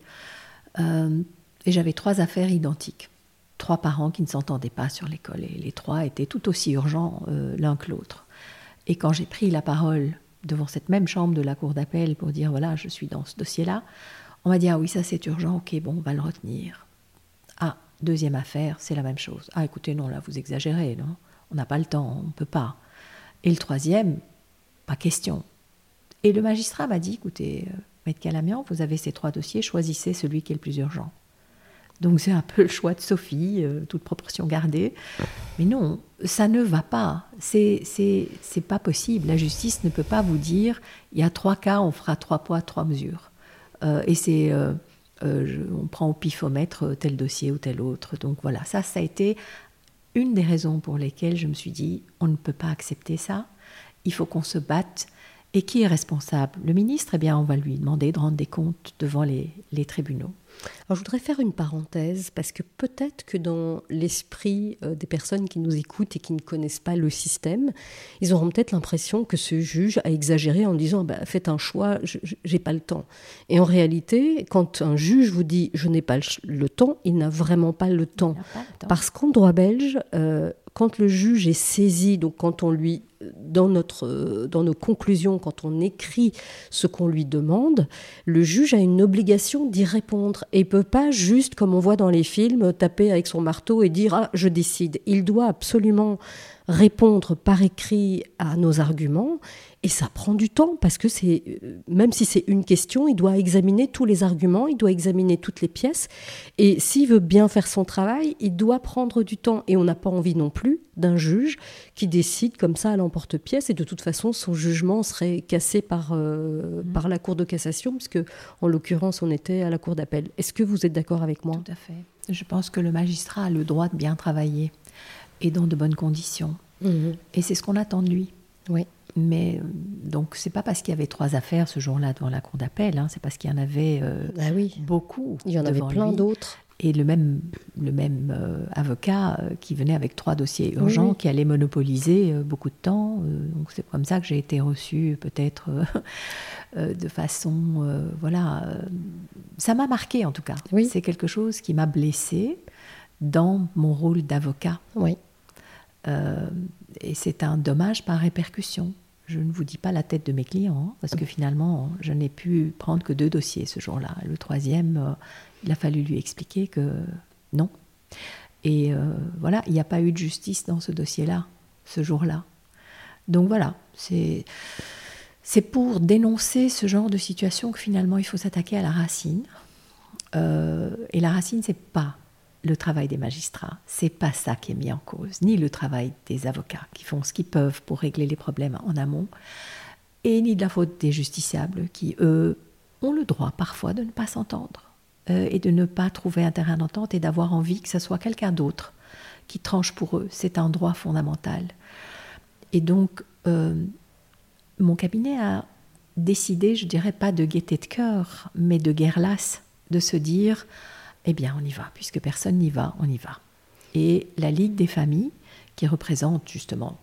euh, et j'avais trois affaires identiques. Trois parents qui ne s'entendaient pas sur l'école, et les trois étaient tout aussi urgents l'un que l'autre. Et quand j'ai pris la parole devant cette même chambre de la cour d'appel pour dire voilà, je suis dans ce dossier-là, on m'a dit ah oui, ça c'est urgent, ok, bon, on va le retenir. Ah, deuxième affaire, c'est la même chose. Ah écoutez, non, là vous exagérez, non On n'a pas le temps, on ne peut pas. Et le troisième, pas question. Et le magistrat m'a dit écoutez, euh, Maître Calamian, vous avez ces trois dossiers, choisissez celui qui est le plus urgent. Donc c'est un peu le choix de Sophie, euh, toute proportion gardée. Mais non, ça ne va pas. C'est c'est pas possible. La justice ne peut pas vous dire il y a trois cas, on fera trois poids, trois mesures. Euh, et c'est on prend au pifomètre tel dossier ou tel autre. Donc voilà, ça ça a été une des raisons pour lesquelles je me suis dit on ne peut pas accepter ça. Il faut qu'on se batte et qui est responsable? Le ministre, eh bien, on va lui demander de rendre des comptes devant les, tribunaux. Alors, je voudrais faire une parenthèse parce que peut-être que dans l'esprit euh, des personnes qui nous écoutent et qui ne connaissent pas le système, ils auront peut-être l'impression que ce juge a exagéré en disant bah, faites un choix, j'ai pas le temps. Et en réalité, quand un juge vous dit je n'ai pas le temps, il n'a vraiment pas le temps. Parce qu'en droit belge, euh, quand le juge est saisi, donc quand on lui dans, notre, dans nos conclusions, quand on écrit ce qu'on lui demande, le juge a une obligation d'y répondre et peut pas juste, comme on voit dans les films, taper avec son marteau et dire ah je décide. Il doit absolument répondre par écrit à nos arguments et ça prend du temps parce que c'est euh, même si c'est une question, il doit examiner tous les arguments, il doit examiner toutes les pièces et s'il veut bien faire son travail, il doit prendre du temps et on n'a pas envie non plus d'un juge qui décide comme ça à l'emporte-pièce et de toute façon son jugement serait cassé par euh, mmh. par la cour de cassation puisque en l'occurrence on était à la cour d'appel. Est-ce que vous êtes d'accord avec moi? Tout à fait. Je pense que le magistrat a le droit de bien travailler et dans de bonnes conditions. Mmh. Et c'est ce qu'on attend de lui. Oui. Mais euh, donc c'est pas parce qu'il y avait trois affaires ce jour-là devant la cour d'appel, hein, c'est parce qu'il y en avait euh, ah oui. beaucoup. Il y en avait plein d'autres. Et le même, le même euh, avocat qui venait avec trois dossiers urgents, qui allait monopoliser beaucoup de temps. donc c'est comme ça que j'ai été reçue peut-être *laughs* de façon... voilà, ça m'a marqué en tout cas. Oui. C'est quelque chose qui m'a blessée dans mon rôle d'avocat. Oui. et c'est un dommage par répercussion. Je ne vous dis pas la tête de mes clients, hein, parce que finalement, je n'ai pu prendre que deux dossiers ce jour-là. Le troisième, euh, il a fallu lui expliquer que non. Et euh, voilà, il n'y a pas eu de justice dans ce dossier-là, ce jour-là. Donc voilà, c'est c'est pour dénoncer ce genre de situation que finalement il faut s'attaquer à la racine. Euh, et la racine, c'est pas le travail des magistrats. C'est pas ça qui est mis en cause, ni le travail des avocats qui font ce qu'ils peuvent pour régler les problèmes en amont, et ni de la faute des justiciables qui, eux, ont le droit parfois de ne pas s'entendre euh, et de ne pas trouver un terrain d'entente et d'avoir envie que ce soit quelqu'un d'autre qui tranche pour eux. C'est un droit fondamental. Et donc, euh, mon cabinet a décidé, je dirais pas de gaieté de cœur, mais de guerre lasse, de se dire eh bien on y va, puisque personne n'y va, on y va. Et la Ligue des familles, qui représente justement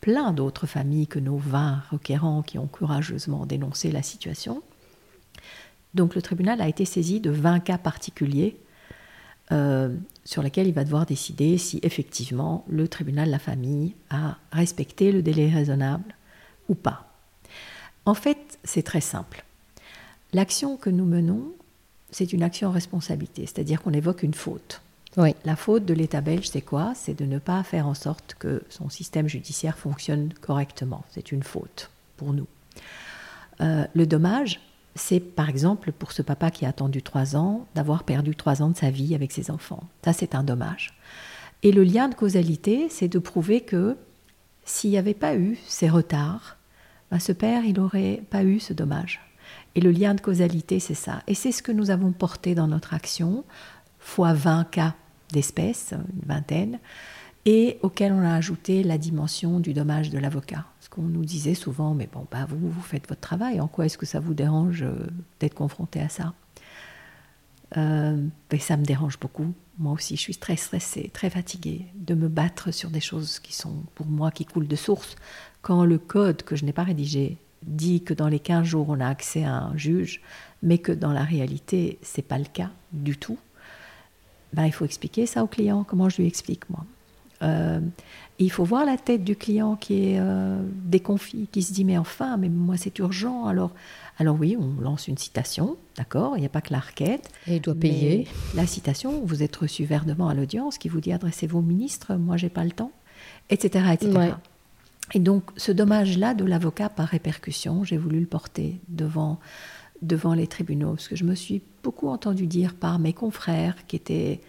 plein d'autres familles que nos 20 requérants qui ont courageusement dénoncé la situation, donc le tribunal a été saisi de 20 cas particuliers euh, sur lesquels il va devoir décider si effectivement le tribunal de la famille a respecté le délai raisonnable ou pas. En fait, c'est très simple. L'action que nous menons, c'est une action en responsabilité, c'est-à-dire qu'on évoque une faute. La faute de l'État belge, c'est quoi? C'est de ne pas faire en sorte que son système judiciaire fonctionne correctement. C'est une faute pour nous. Euh, le dommage, c'est par exemple pour ce papa qui a attendu trois ans d'avoir perdu trois ans de sa vie avec ses enfants. Ça, c'est un dommage. Et le lien de causalité, c'est de prouver que s'il n'y avait pas eu ces retards, ben, ce père, il n'aurait pas eu ce dommage. Et le lien de causalité, c'est ça. Et c'est ce que nous avons porté dans notre action, fois 20 cas d'espèces, une vingtaine, et auquel on a ajouté la dimension du dommage de l'avocat. Parce qu'on nous disait souvent, mais bon, bah vous, vous faites votre travail, en quoi est-ce que ça vous dérange euh, d'être confronté à ça? Euh, Ça me dérange beaucoup. Moi aussi, je suis très stressée, très fatiguée de me battre sur des choses qui sont pour moi qui coulent de source. Quand le code que je n'ai pas rédigé dit que dans les 15 jours on a accès à un juge, mais que dans la réalité c'est pas le cas du tout, ben, il faut expliquer ça au client. Comment je lui explique moi? Euh, il faut voir la tête du client qui est euh, déconfit, qui se dit mais enfin, mais moi c'est urgent. Alors, alors oui, on lance une citation, d'accord? Il n'y a pas que la requête. Et il doit payer. La citation, vous êtes reçu verdement à l'audience, qui vous dit adressez-vous au ministre, moi j'ai pas le temps, etc., etc. Et donc, ce dommage-là de l'avocat par répercussion, j'ai voulu le porter devant, devant les tribunaux, parce que je me suis beaucoup entendu dire par mes confrères qui étaient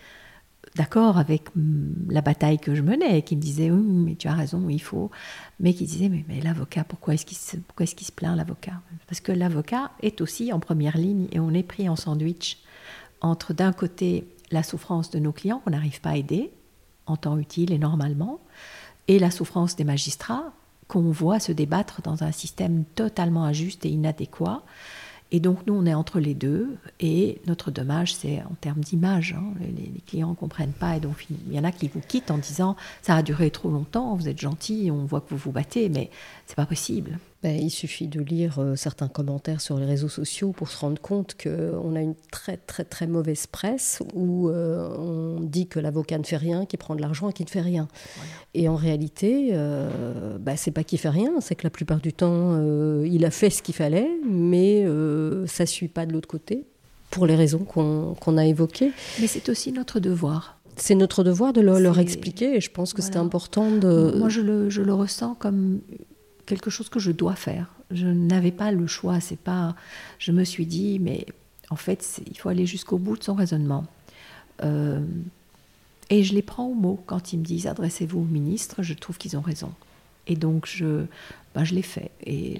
d'accord avec mm, la bataille que je menais, qui me disaient oui, mais tu as raison, il faut, mais qui disaient mais, l'avocat, pourquoi est-ce qu'il se, pourquoi est-ce se plaint l'avocat? Parce que l'avocat est aussi en première ligne et on est pris en sandwich entre d'un côté la souffrance de nos clients qu'on n'arrive pas à aider en temps utile et normalement, et la souffrance des magistrats qu'on voit se débattre dans un système totalement injuste et inadéquat. Et donc nous, on est entre les deux, et notre dommage, c'est en termes d'image. Hein. Les, clients ne comprennent pas, et donc il y en a qui vous quittent en disant ça a duré trop longtemps, vous êtes gentil, on voit que vous vous battez, mais c'est pas possible. Ben, il suffit de lire euh, certains commentaires sur les réseaux sociaux pour se rendre compte qu'on a une très très très mauvaise presse où euh, on dit que l'avocat ne fait rien, qu'il prend de l'argent et qu'il ne fait rien. Et en réalité, euh, ben, c'est pas qu'il fait rien, c'est que la plupart du temps, euh, il a fait ce qu'il fallait, mais ça ne suit pas de l'autre côté pour les raisons qu'on a évoquées. Mais c'est aussi notre devoir. C'est notre devoir de leur expliquer et je pense que c'est important de... Moi, je le, je le ressens comme quelque chose que je dois faire. Je n'avais pas le choix. C'est pas. Je me suis dit, mais en fait, il faut aller jusqu'au bout de son raisonnement. Euh, et je les prends au mot quand ils me disent adressez-vous au ministre. Je trouve qu'ils ont raison. Et donc je, ben, je l'ai fait. Et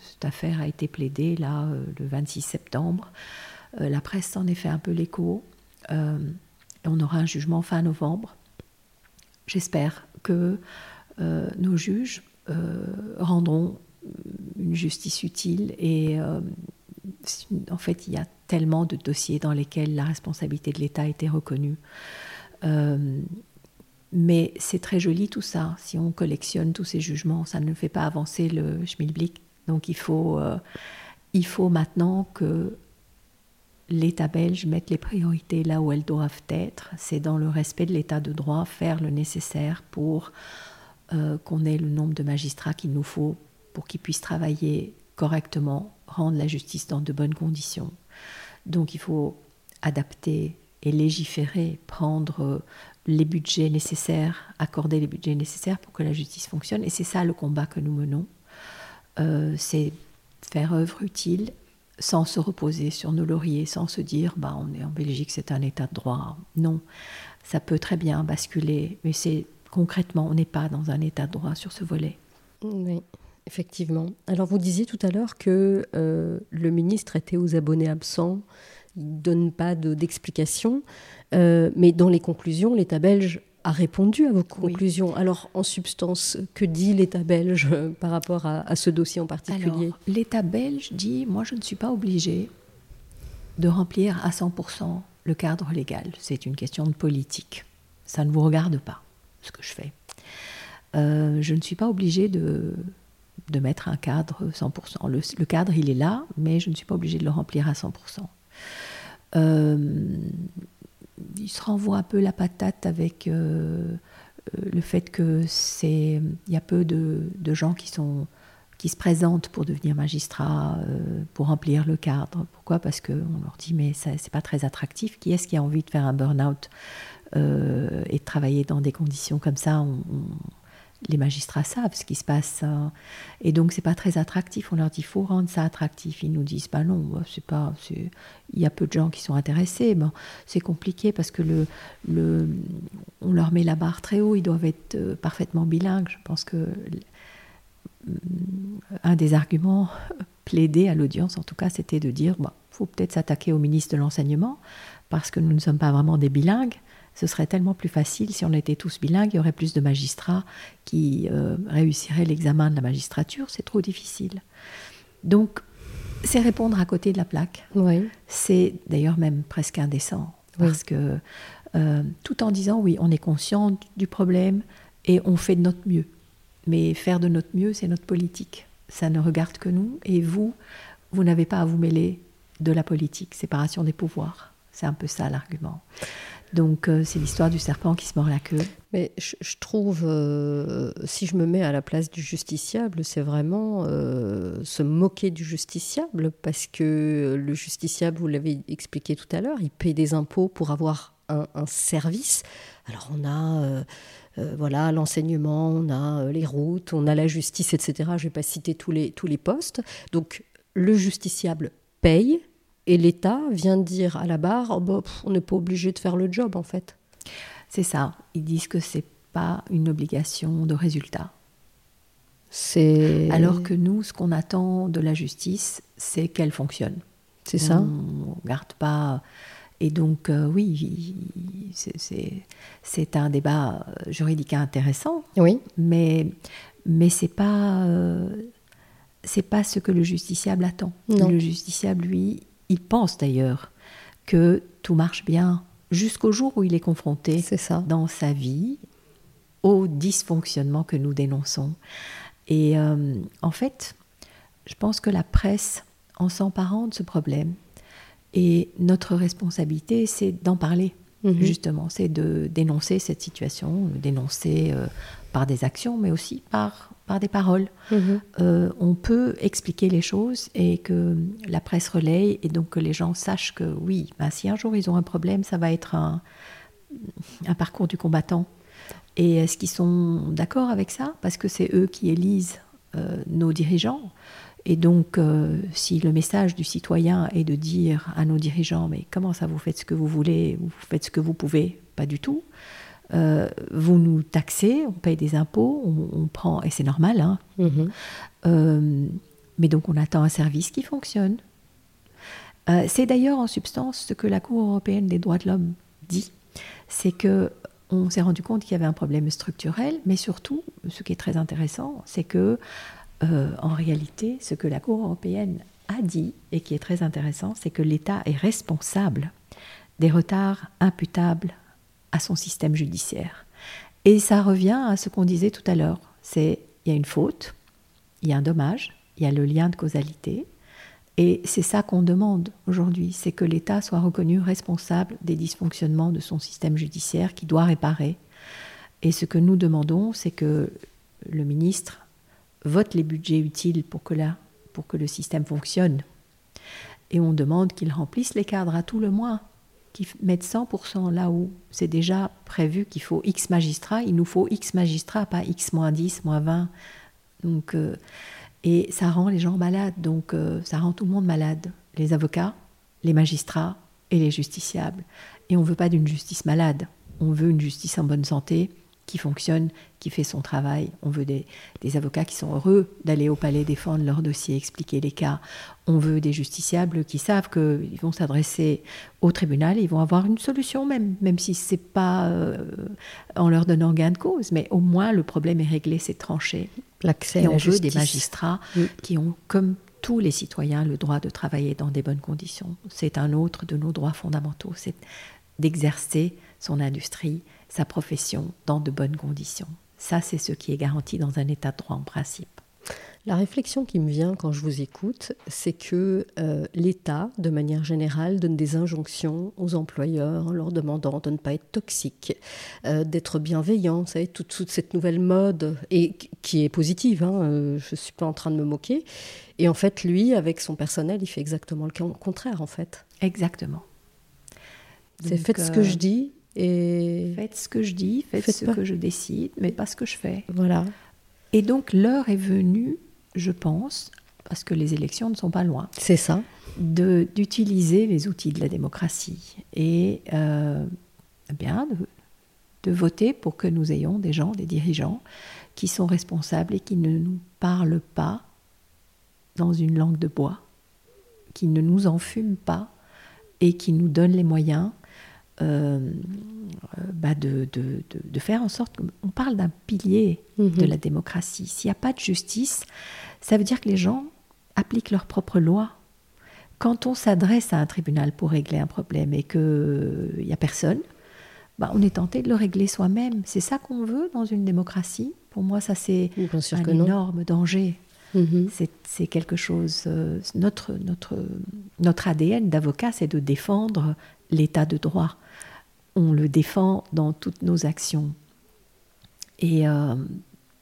cette affaire a été plaidée là euh, le 26 septembre. Euh, la presse s'en est fait un peu l'écho. on aura un jugement fin novembre. J'espère que nos juges euh, rendront une justice utile et euh, en fait il y a tellement de dossiers dans lesquels la responsabilité de l'État a été reconnue. Euh, mais c'est très joli tout ça. Si on collectionne tous ces jugements, ça ne fait pas avancer le schmilblick. Donc il faut, il faut maintenant que l'État belge mette les priorités là où elles doivent être. C'est dans le respect de l'État de droit, faire le nécessaire pour euh, qu'on ait le nombre de magistrats qu'il nous faut pour qu'ils puissent travailler correctement, rendre la justice dans de bonnes conditions. Donc il faut adapter et légiférer, prendre euh, les budgets nécessaires, accorder les budgets nécessaires pour que la justice fonctionne. Et c'est ça le combat que nous menons. Euh, c'est faire œuvre utile sans se reposer sur nos lauriers, sans se dire bah, on est en Belgique, c'est un état de droit. Non, ça peut très bien basculer, mais c'est concrètement, on n'est pas dans un état de droit sur ce volet. Oui, effectivement. Alors vous disiez tout à l'heure que euh, le ministre était aux abonnés absents, il ne donne pas d'explication, euh, mais dans les conclusions, l'État belge a répondu à vos conclusions. Alors, en substance, que dit l'État belge euh, par rapport à, ce dossier en particulier? L'État belge dit, moi je ne suis pas obligé de remplir à 100% le cadre légal. C'est une question de politique. Ça ne vous regarde pas, ce que je fais. Euh, je ne suis pas obligée de, de mettre un cadre 100%. Le, cadre, il est là, mais je ne suis pas obligée de le remplir à 100%. Euh, il se renvoie un peu la patate avec euh, le fait que c'est il y a peu de, de, gens qui sont qui se présentent pour devenir magistrat, pour remplir le cadre. Pourquoi? Parce qu'on leur dit mais c'est pas très attractif. Qui est-ce qui a envie de faire un burn-out? Et de travailler dans des conditions comme ça les magistrats savent ce qui se passe. Hein. Et donc, c'est pas très attractif. On leur dit, il faut rendre ça attractif. Ils nous disent, bah non, bah, c'est pas. Il y a peu de gens qui sont intéressés. Bon, c'est compliqué parce que le, on leur met la barre très haut. Ils doivent être euh, parfaitement bilingues. Je pense que un des arguments *laughs* plaidés à l'audience, en tout cas, c'était de dire, bah, faut peut-être s'attaquer au ministre de l'enseignement parce que nous ne sommes pas vraiment des bilingues ce serait tellement plus facile si on était tous bilingues, il y aurait plus de magistrats qui euh, réussiraient l'examen de la magistrature, c'est trop difficile. Donc, c'est répondre à côté de la plaque. Oui. C'est d'ailleurs même presque indécent, parce que euh, tout en disant oui, on est conscient du problème et on fait de notre mieux. Mais faire de notre mieux, c'est notre politique. Ça ne regarde que nous, et vous, vous n'avez pas à vous mêler de la politique, séparation des pouvoirs. C'est un peu ça l'argument. Donc euh, c'est l'histoire du serpent qui se mord la queue. Mais je, trouve, euh, si je me mets à la place du justiciable, c'est vraiment euh, se moquer du justiciable, parce que le justiciable, vous l'avez expliqué tout à l'heure, il paye des impôts pour avoir un, service. Alors on a... voilà l'enseignement, on a les routes, on a la justice, etc. Je ne vais pas citer tous les, tous les postes. Donc le justiciable paye, et l'État vient dire à la barre, oh, bah, on n'est pas obligé de faire le job en fait. C'est ça. Ils disent que c'est pas une obligation de résultat. C'est alors que nous, ce qu'on attend de la justice, c'est qu'elle fonctionne. C'est ça. On ne garde pas. Et donc, euh, oui, c'est un débat juridique intéressant. Oui. Mais, mais ce n'est pas, euh, pas ce que le justiciable attend. Le justiciable, lui, il pense d'ailleurs que tout marche bien jusqu'au jour où il est confronté ça. dans sa vie au dysfonctionnement que nous dénonçons. Et euh, en fait, je pense que la presse, en s'emparant de ce problème, et notre responsabilité, c'est d'en parler, mhm. justement, c'est de dénoncer cette situation, dénoncer euh, par des actions, mais aussi par par des paroles. Mhm. Euh, on peut expliquer les choses et que la presse relaye et donc que les gens sachent que oui, bah, si un jour ils ont un problème, ça va être un, parcours du combattant. Et est-ce qu'ils sont d'accord avec ça? Parce que c'est eux qui élisent euh, nos dirigeants. Et donc, euh, si le message du citoyen est de dire à nos dirigeants, mais comment ça, vous faites ce que vous voulez, vous faites ce que vous pouvez, pas du tout, euh, vous nous taxez, on paye des impôts, on, prend, et c'est normal, hein. mhm. euh, mais donc on attend un service qui fonctionne. Euh, c'est d'ailleurs en substance ce que la Cour européenne des droits de l'homme dit, c'est que on s'est rendu compte qu'il y avait un problème structurel, mais surtout, ce qui est très intéressant, c'est que en réalité, ce que la Cour européenne a dit et qui est très intéressant, c'est que l'État est responsable des retards imputables à son système judiciaire. Et ça revient à ce qu'on disait tout à l'heure, c'est il y a une faute, il y a un dommage, il y a le lien de causalité, et c'est ça qu'on demande aujourd'hui, c'est que l'État soit reconnu responsable des dysfonctionnements de son système judiciaire qui doit réparer. Et ce que nous demandons, c'est que le ministre vote les budgets utiles pour que, pour que le système fonctionne. Et on demande qu'il remplisse les cadres à tout le moins qui mettent 100% là où c'est déjà prévu qu'il faut X magistrats, il nous faut X magistrats, pas X moins 10, moins 20. Donc, euh, et ça rend les gens malades, donc euh, ça rend tout le monde malade, les avocats, les magistrats et les justiciables. Et on ne veut pas d'une justice malade, on veut une justice en bonne santé, qui fonctionne, qui fait son travail. On veut des, avocats qui sont heureux d'aller au palais défendre leur dossier, expliquer les cas. On veut des justiciables qui savent qu'ils vont s'adresser au tribunal et ils vont avoir une solution même, même si ce n'est pas euh, en leur donnant gain de cause, mais au moins le problème est réglé, c'est tranché. L'accès à on veut des magistrats qui ont comme tous les citoyens le droit de travailler dans des bonnes conditions. C'est un autre de nos droits fondamentaux, c'est d'exercer son industrie, sa profession dans de bonnes conditions. Ça, c'est ce qui est garanti dans un état de droit en principe. La réflexion qui me vient quand je vous écoute, c'est que euh, l'État, de manière générale, donne des injonctions aux employeurs en leur demandant de ne pas être toxique, euh, d'être bienveillant. Vous savez, toute, toute, cette nouvelle mode, et qui est positive, hein, euh, je ne suis pas en train de me moquer. Et en fait, lui, avec son personnel, il fait exactement le contraire, en fait. Exactement. C'est faites ce que je dis et... Faites ce que je dis, faites, ce que je décide, mais pas ce que je fais. Voilà. Et donc l'heure est venue je pense, parce que les élections ne sont pas loin. C'est ça. D'utiliser les outils de la démocratie et euh, bien de, voter pour que nous ayons des gens, des dirigeants qui sont responsables et qui ne nous parlent pas dans une langue de bois, qui ne nous enfument pas et qui nous donnent les moyens bah de, de, de, faire en sorte qu'on parle d'un pilier de mhm. la démocratie. S'il n'y a pas de justice, ça veut dire que les gens appliquent leurs propres lois. Quand on s'adresse à un tribunal pour régler un problème et qu'il n'y a personne, bah on est tenté de le régler soi-même. C'est ça qu'on veut dans une démocratie? Pour moi, ça c'est un énorme danger. Mhm. C'est quelque chose. Euh, notre, notre, notre ADN d'avocat, c'est de défendre l'état de droit. On le défend dans toutes nos actions. Et euh,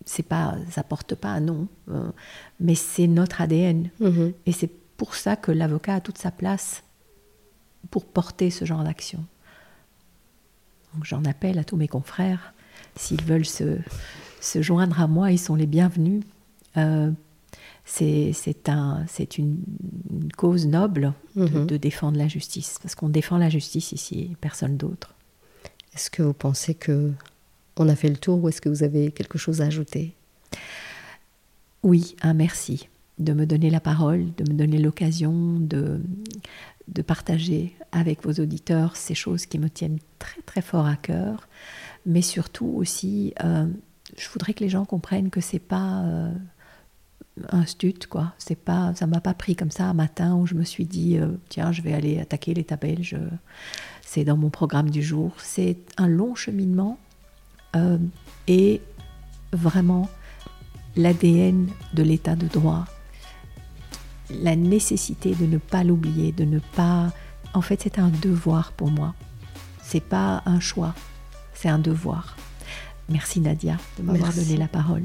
c'est pas, ça porte pas un nom, euh, mais c'est notre ADN. Mhm. Et c'est pour ça que l'avocat a toute sa place pour porter ce genre d'action. Donc j'en appelle à tous mes confrères, s'ils veulent se, se, joindre à moi, ils sont les bienvenus. Euh, c'est un, une, une, cause noble de, mhm. de, défendre la justice, parce qu'on défend la justice ici, personne d'autre. Est-ce que vous pensez que on a fait le tour ou est-ce que vous avez quelque chose à ajouter? Oui, merci de me donner la parole, de me donner l'occasion de, de partager avec vos auditeurs ces choses qui me tiennent très très fort à cœur, mais surtout aussi, euh, je voudrais que les gens comprennent que c'est pas euh, un stud, quoi. C'est pas, ça m'a pas pris comme ça un matin où je me suis dit, euh, tiens, je vais aller attaquer l'État belge. C'est dans mon programme du jour. C'est un long cheminement euh, et vraiment l'ADN de l'état de droit. La nécessité de ne pas l'oublier, de ne pas. En fait, c'est un devoir pour moi. C'est pas un choix, c'est un devoir. Merci Nadia de m'avoir donné la parole.